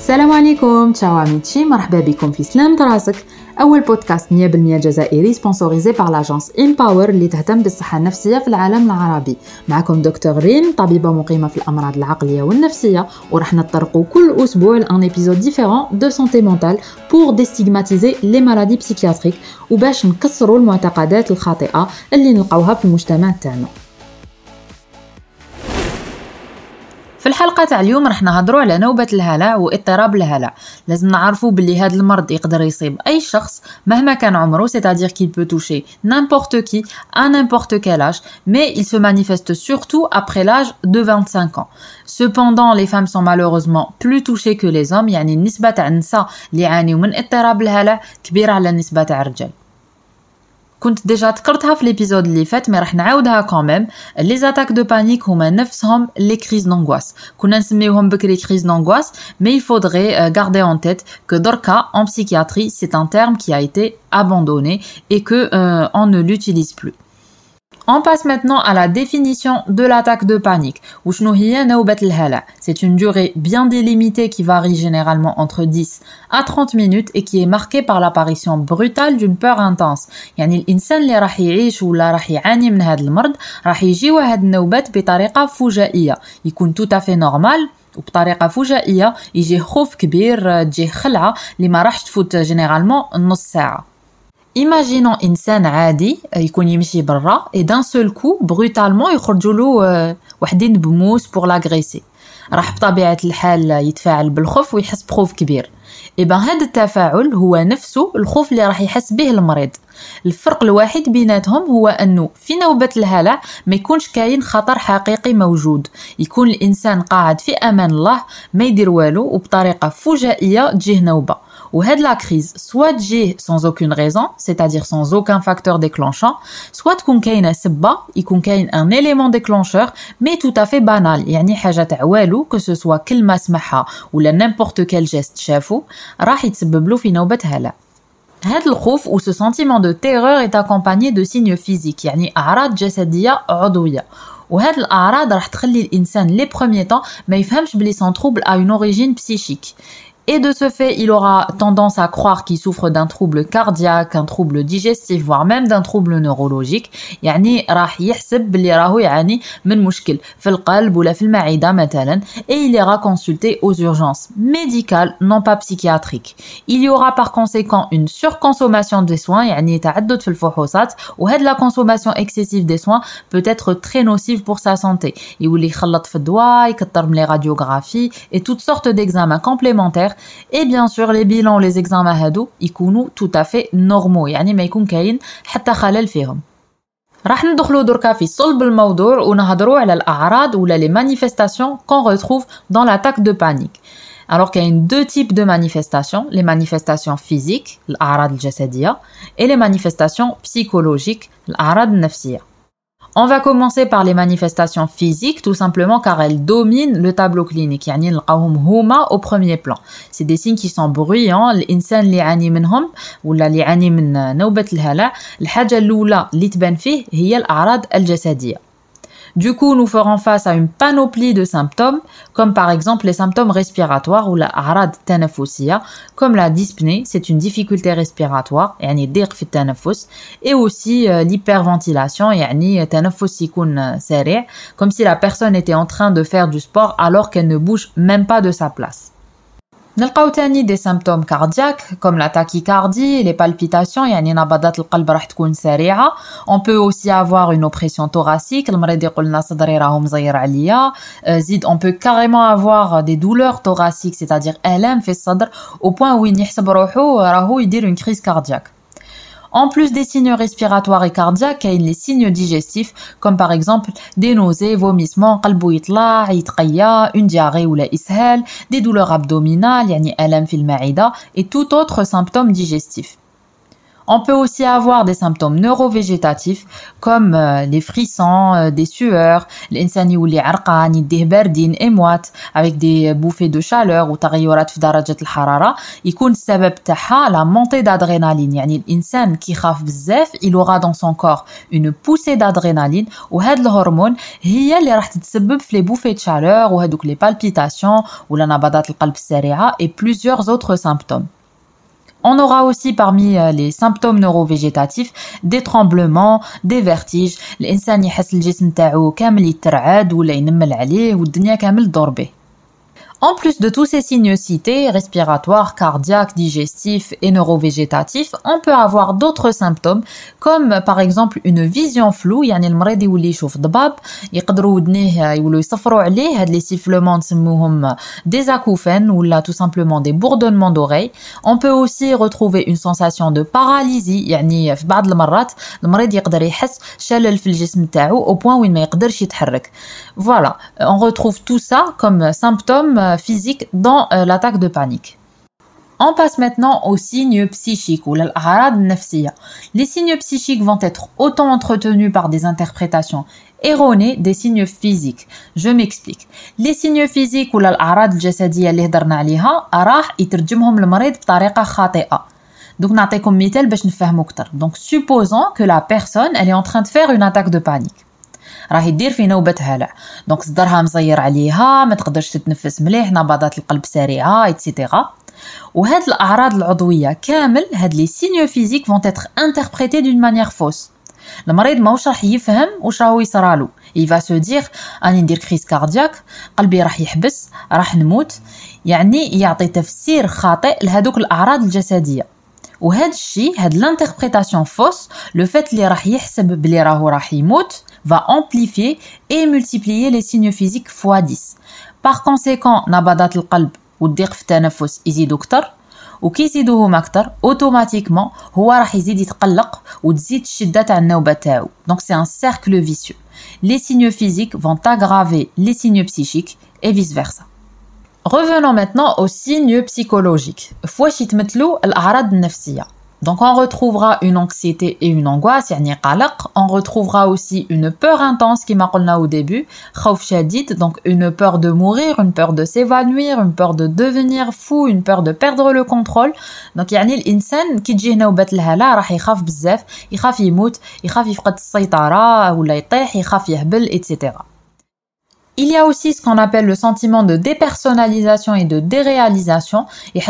السلام عليكم تشاو عميتشي مرحبا بكم في سلام راسك أول بودكاست 100% جزائري سبونسوريزي بار لاجونس امباور اللي تهتم بالصحة النفسية في العالم العربي. معكم دكتور ريم طبيبة مقيمة في الأمراض العقلية والنفسية وراح نطرقوا كل أسبوع لأن ايبيزود ديفيرون دو سونتي مونتال بور ديستيغماتيزي لي مالادي بسيكياتريك وباش نكسروا المعتقدات الخاطئة اللي نلقاوها في المجتمع تاعنا. في الحلقة تاع اليوم راح نهضروا على نوبة الهلع واضطراب الهلع لازم نعرفوا باللي هذا المرض يقدر يصيب أي شخص مهما كان عمره c'est-à-dire qu'il peut toucher n'importe qui à n'importe quel âge mais il se manifeste surtout après l'âge de 25 ans. Cependant les femmes sont malheureusement plus touchées que les hommes. يعني النسبة تاع النساء اللي يعانيوا من اضطراب الهلع كبيرة على النسبة تاع الرجال. كنت ديجا ذكرتها في ليبيزود اللي فات مي راح نعاودها كوميم لي زاتاك دو بانيك هما نفسهم لي كريز دونغواس كنا نسميوهم بكري كريز دونغواس مي il faudrait garder en tête que دركا en psychiatrie c'est un terme qui a été abandonné et que euh, on ne l'utilise plus On passe maintenant à la définition de l'attaque de panique. C'est une durée bien délimitée qui varie généralement entre 10 à 30 minutes et qui est marquée par l'apparition brutale d'une peur intense. يعني الإنسان اللي راح يعيش ولا راح يعاني من هذا المرض راح يجيو هاد النوبات بطريقة فجائية يكون tout à fait normal وبطريقه فجائيه يجي خوف كبير تجي خلعه اللي ما راحش تفوت جينيرالمون نص ساعه Imaginons انسان عادي يكون يمشي برا et d'un seul coup brutalement يخرجوا له وحدين بموس pour l'agresser. راح بطبيعة الحال يتفاعل بالخوف ويحس بخوف كبير. إبا هذا التفاعل هو نفسه الخوف اللي راح يحس به المريض. الفرق الوحيد بيناتهم هو أنه في نوبة الهلع ما يكونش كاين خطر حقيقي موجود. يكون الإنسان قاعد في أمان الله ما يدير والو وبطريقة فجائية تجيه نوبة. وهاد لا كريز سوا تجيه sans aucune raison c'est-à-dire sans aucun facteur déclenchant soit تكون كاينه سبه يكون كاين ان élément déclencheur mais tout à fait banal يعني حاجه تاع والو que ce soit كلمه سمعها ولا n'importe quel geste شافو راح يتسبب له في نوبه هلع هذا الخوف ou ce sentiment de terreur est accompagné de signes physiques يعني أعراض جسدية عضوية وهاد الأعراض راح تخلي الإنسان لي بروميي طون ما يفهمش بلي سون تروبل ا اون اوريجين بسيشيك Et de ce fait, il aura tendance à croire qu'il souffre d'un trouble cardiaque, un trouble digestif, voire même d'un trouble neurologique. يعني راح يحسب بلي راهو يعاني من مشكل في القلب ولا في المعدة مثلا et il ira consulter aux urgences médicales non pas psychiatriques. Il y aura par conséquent une surconsommation des soins يعني تعدد في الفحوصات وهاد la consommation excessive des soins peut être très nocive pour sa santé. يولي يخلط في الدواء يكثر من les radiographies et toutes sortes d'examens complémentaires et bien sûr les bilans les examens هادو يكونوا tout à fait normaux يعني ما يكون كاين حتى خلل فيهم راح ندخلوا دركا في صلب الموضوع ونهضروا على الاعراض ولا les manifestations qu'on retrouve dans l'attaque de panique alors qu'il y a deux types de manifestations, les manifestations physiques, الأعراض الجسدية, et les manifestations psychologiques, الأعراض النفسية. On va commencer par les manifestations physiques, tout simplement car elles dominent le tableau clinique. يعني نلقاوهم هما au premier plan. C'est des signes qui sont bruyants. الإنسان اللي يعاني منهم ولا اللي يعاني من نوبة الهلع الحاجة الأولى اللي تبان فيه هي الأعراض الجسدية. Du coup, nous ferons face à une panoplie de symptômes, comme par exemple les symptômes respiratoires ou la harad tanafusia, comme la dyspnée, c'est une difficulté respiratoire, yani ضيق في التنفس, et aussi euh, l'hyperventilation, yani تنفس يكون سريع, comme si la personne était en train de faire du sport alors qu'elle ne bouge même pas de sa place. نلقاو تاني دي سيمبتوم كاردياك كوم لا تاكيكاردي لي بالبيتاسيون يعني نبضات القلب راح تكون سريعه اون بو اوسي افوار اون اوبريسيون توراسيك المريض يقول لنا صدري راهو مزير عليا زيد اون بو كاريمون افوار دي دولور توراسيك سيتادير الام في الصدر او بوين وين يحسب روحو راهو يدير اون كريز كاردياك En plus des signes respiratoires et cardiaques, il y a les signes digestifs, comme par exemple des nausées, vomissements, une diarrhée ou la ishal, des douleurs abdominales, yani alam et tout autre symptôme digestif. On peut aussi avoir des symptômes neurovégétatifs comme euh, les frissons, euh, des sueurs, l'insani ou les arqan, des bardines émoites avec des bouffées de chaleur ou تغيرات في درجة الحرارة يكون السبب تاعها la montée d'adrénaline يعني الإنسان كي خاف بزاف il aura dans son corps une poussée d'adrénaline وهاد الهرمون هي اللي راح تتسبب في les bouffées de chaleur وهادوك les palpitations ولا نبضات القلب السريعة et plusieurs autres symptômes on aura aussi parmi euh, les symptômes neurovégétatifs des tremblements, des vertiges, الانسان يحس الجسم تاعو كامل يترعد ولا ينمل عليه والدنيا كامل تدور به en plus de tous ces signes cités, respiratoires, cardiaques, digestifs et neurovégétatifs, on peut avoir d'autres symptômes comme par exemple une vision floue, يعني المريض يولي يشوف ضباب يقدروا ودنيه يولوا يصفروا عليه هاد les sifflements نسموهم des acouphènes ou là tout simplement des bourdonnements d'oreilles. On peut aussi retrouver une sensation de paralysie يعني في بعض المرات المريض يقدر يحس شلل في الجسم تاعو au point وين ما يقدرش يتحرك. Voilà, on retrouve tout ça comme symptômes physique dans euh, l'attaque de panique. On passe maintenant aux signes psychiques ou Les signes psychiques vont être autant entretenus par des interprétations erronées des signes physiques. Je m'explique. Les signes physiques ou الأعراض الجسدية اللي هضرنا عليها راح يترجمهم المريض بطريقة خاطئة. Donc نعطيكم مثال باش نفهمو أكثر. Donc supposons que la personne elle est en train de faire une attaque de panique. راهي دير في نوبة هلع دونك صدرها مزير عليها ما تقدرش تتنفس مليح نبضات القلب سريعة ايتترا وهاد الأعراض العضوية كامل هاد لي سينيو فيزيك فون تتر انتربريتي دون مانيير فوس المريض ماهوش راح يفهم واش راهو يصرالو il va se dire اني ندير كريس كاردياك قلبي راح يحبس راح نموت. يعني يعطي تفسير خاطئ لهذوك الأعراض الجسدية. وهذا الشيء هاد لانتربريتاسيون فوس لو فات اللي راح يحسب بلي راهو راح يموت va amplifier et multiplier les signes physiques x 10 par conséquent نبضات القلب والضيق في التنفس يزيدوا اكثر وكي يزيدوهم اكثر اوتوماتيكمون هو راح يزيد يتقلق وتزيد الشده تاع النوبه تاعو دونك سي ان سيركل فيسيو les signes physiques vont aggraver les signes psychiques et vice versa Revenons maintenant aux signes psychologiques. فواش يتمثلوا الأعراض النفسية donc on retrouvera une anxiété et une angoisse, on retrouvera aussi une peur intense qui m'a au début, donc une peur de mourir, une peur de s'évanouir, une peur de devenir fou, une peur de perdre le contrôle. Donc يعني الانسان كي تجيه نوبة الهلع راح يخاف بزاف يخاف يموت يخاف يفقد السيطرة ولا يطيح يخاف يهبل etc. Il y a aussi ce qu'on appelle le sentiment de dépersonnalisation et de déréalisation. Il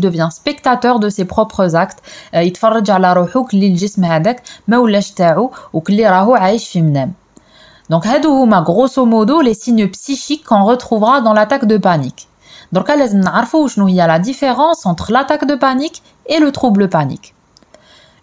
devient spectateur de ses propres actes. يتفرج على روحو كلي الجسم هذاك ما ولاش تاعو وكلي راهو عايش في منام. Donc هادو هما grosso modo les signes psychiques qu'on retrouvera dans l'attaque de panique. Donc لازم نعرفوا شنو هي la différence entre l'attaque de panique et le trouble panique.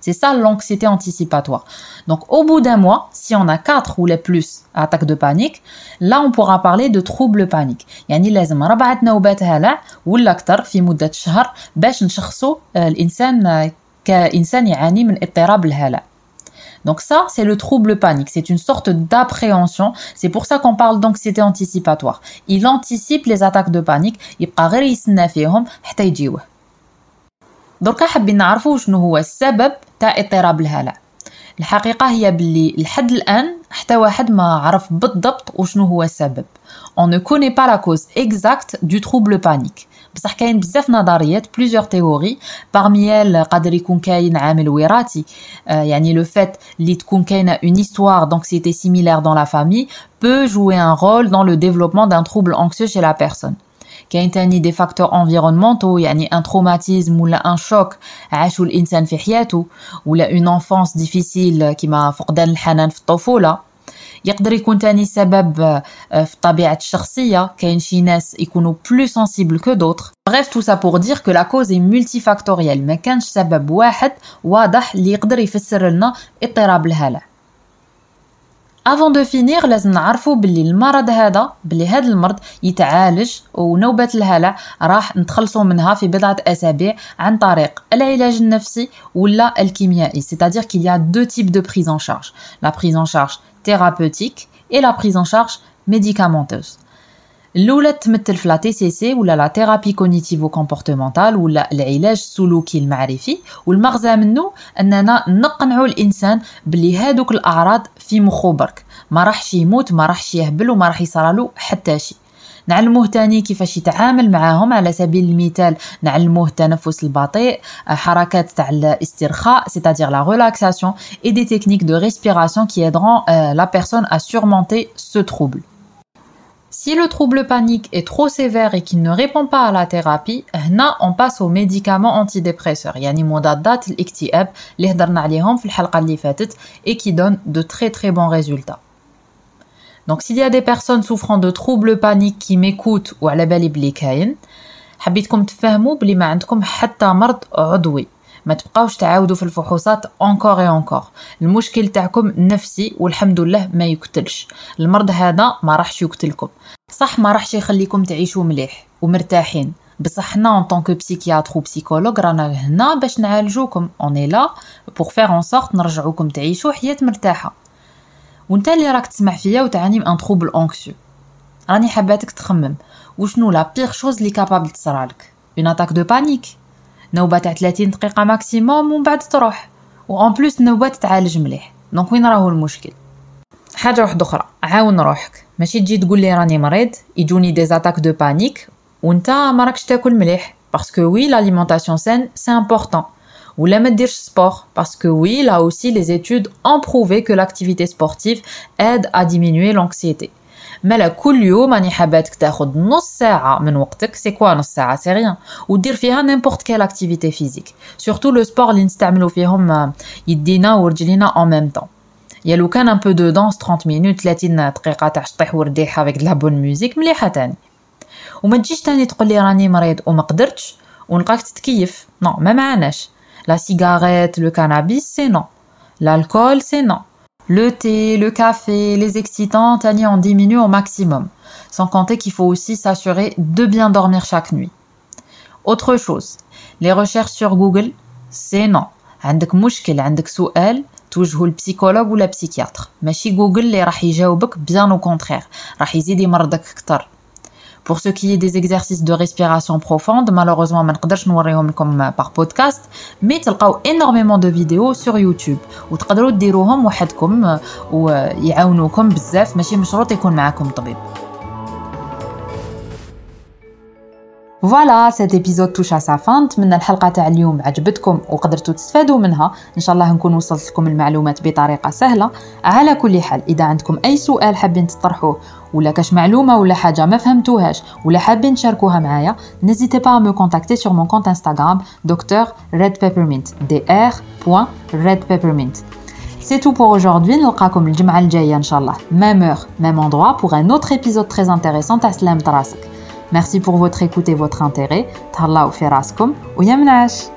C'est ça l'anxiété anticipatoire. Donc au bout d'un mois, si on a 4 ou les plus attaques de panique, là on pourra parler de trouble panique. يعني لازم ربعة نوبات هلع ولا أكثر في مدة شهر باش نشخصوا الإنسان كإنسان يعاني من اضطراب الهلع. Donc ça, c'est le trouble panique. C'est une sorte d'appréhension. C'est pour ça qu'on parle d'anxiété anticipatoire. Il anticipe les attaques de panique. يبقى دركا حابين نعرفوا شنو هو السبب تاع اضطراب الهلع الحقيقه هي باللي لحد الان حتى واحد ما عرف بالضبط وشنو هو السبب on ne connaît pas la cause exacte du trouble panique بصح كاين بزاف نظريات بليزيور تيوري parmi elles قادر يكون كاين عامل وراثي يعني لو فات اللي تكون كاينه une histoire d'anxiété similaire dans la famille peut jouer un rôle dans le développement d'un trouble anxieux chez la personne كاين تاني دي فاكتور انفيرونمونتو يعني ان تروماتيزم ولا ان شوك عاشو الإنسان في حياته ولا اون انفونس ديفيسيل كيما فقدان الحنان في الطفولة. يقدر يكون تاني سبب في طبيعة الشخصية. كاين شي ناس يكونوا بلو سنسيبل كو دوتر bref tout ça pour dire que la cause est multifactorielle. ما كانش سبب واحد واضح اللي يقدر يفسر لنا اضطراب الهلع افون دو فينير لازم نعرفوا باللي المرض هذا باللي هذا المرض يتعالج ونوبة الهلع راح نتخلصوا منها في بضعة أسابيع عن طريق العلاج النفسي ولا الكيميائي. C'est-à-dire qu'il y a deux types de prise en charge. La prise en charge thérapeutique et la prise الاولى تمثل في لا تي سي سي ولا لا ثيرابي كوغنيتيفو كومبورتمونتال ولا العلاج السلوكي المعرفي. والمغزى منه أننا نقنعوا الإنسان بلي هادوك الأعراض في مخو برك. ما راحش يموت ما راحش يهبل وما راح يصرالو حتى شي. نعلموه تاني كيفاش يتعامل معاهم على سبيل المثال. نعلموه التنفس البطيء حركات تاع الاسترخاء c'est-à-dire la relaxation et des techniques de respiration qui aideront euh, la personne à surmonter Si le trouble panique est trop sévère et qu'il ne répond pas à la thérapie, هنا on passe aux médicaments antidépresseurs يعني مضادات الاكتئاب اللي هضرنا عليهم في الحلقة اللي فاتت et qui donnent de très très bons résultats. Donc s'il y a des personnes souffrant de troubles paniques qui m'écoutent ou على بالي بلي كاين حبيتكم تفهموا بلي ما عندكم حتى مرض عضوي ما تبقاوش تعاودوا في الفحوصات اونكور اي اونكور المشكل تاعكم نفسي والحمد لله ما يقتلش. المرض هذا ما راحش يقتلكم. صح ما راحش يخليكم تعيشوا مليح ومرتاحين. بصح حنا ان طونك بسيكياتر و بسيكولوج رانا هنا باش نعالجوكم. اوني لا بور فير اون سورت نرجعوكم تعيشوا حياة مرتاحة. وانت اللي راك تسمع فيا وتعاني من ان تروبل اونكسيو راني حباتك تخمم. وشنو لا بيغ شوز اللي كابابل تصرالك؟ اون اتاك دو بانيك نوبه تاع 30 دقيقه ماكسيموم ومن بعد تروح وان بلوس النوبه تتعالج مليح دونك وين راهو المشكل حاجه واحده اخرى عاون روحك ماشي تجي تقول لي راني مريض يجوني دي زاتاك دو بانيك وانت ما راكش تاكل مليح باسكو وي l'alimentation saine c'est important ولا ما ديرش سبور باسكو وي là aussi les études ont prouvé que l'activité sportive aide à diminuer l'anxiété مالا كل يوم راني حاباتك تاخد نص ساعة من وقتك. سي كوا نص ساعة؟ سي ريان ودير فيها نيمبورت كيل اكتيفيتي فيزيك سورتو لو سبور اللي نستعملو فيهم يدينا ورجلينا اون ميم طون يا لو كان ان بو دو دانس 30 مينوت 30 دقيقة تاع شطيح ورديحة افيك دلا بون ميوزيك مليحة تاني. وما تجيش تاني تقول لي راني مريض وما قدرتش ونلقاك تتكيف. نو ما معناش. لا سيجاريت لو كانابيس سي نو l'alcool c'est non. Le thé, le café, les excitants, Tani en diminue au maximum. Sans compter qu'il faut aussi s'assurer de bien dormir chaque nuit. Autre chose, les recherches sur Google, c'est non. عندك مشكل عندك سؤال توجهه البسيكولوج ولا بسيكياتر ماشي جوجل اللي راح يجاوبك بيان او كونترير راح يزيد يمرضك اكثر pour ce qui est des exercices de respiration profonde, malheureusement, ما نقدرش نوريهم لكم par podcast, mais تلقاو énormément de vidéos sur YouTube وتقدروا ديروهم وحدكم ويعاونوكم بزاف ماشي مشروط يكون معاكم طبيب. فوالا سيت ايبيزود توش سا فان نتمنى الحلقة تاع اليوم عجبتكم وقدرتوا تستفادوا منها. إن شاء الله نكون وصلت لكم المعلومات بطريقة سهلة. على كل حال إذا عندكم أي سؤال حابين تطرحوه ولا كاش معلومة ولا حاجة ما فهمتوهاش ولا حابين تشاركوها معايا n'hésitez pas à me contacter sur mon compte Instagram docteur red peppermint dr.redpeppermint C'est tout pour aujourd'hui. نلقاكم الجمعة الجاية إن شاء الله. Même heure, même endroit pour un autre épisode très intéressant. À Slam Merci pour votre écoute et votre intérêt. Thallaou fi raskom ou yamnash.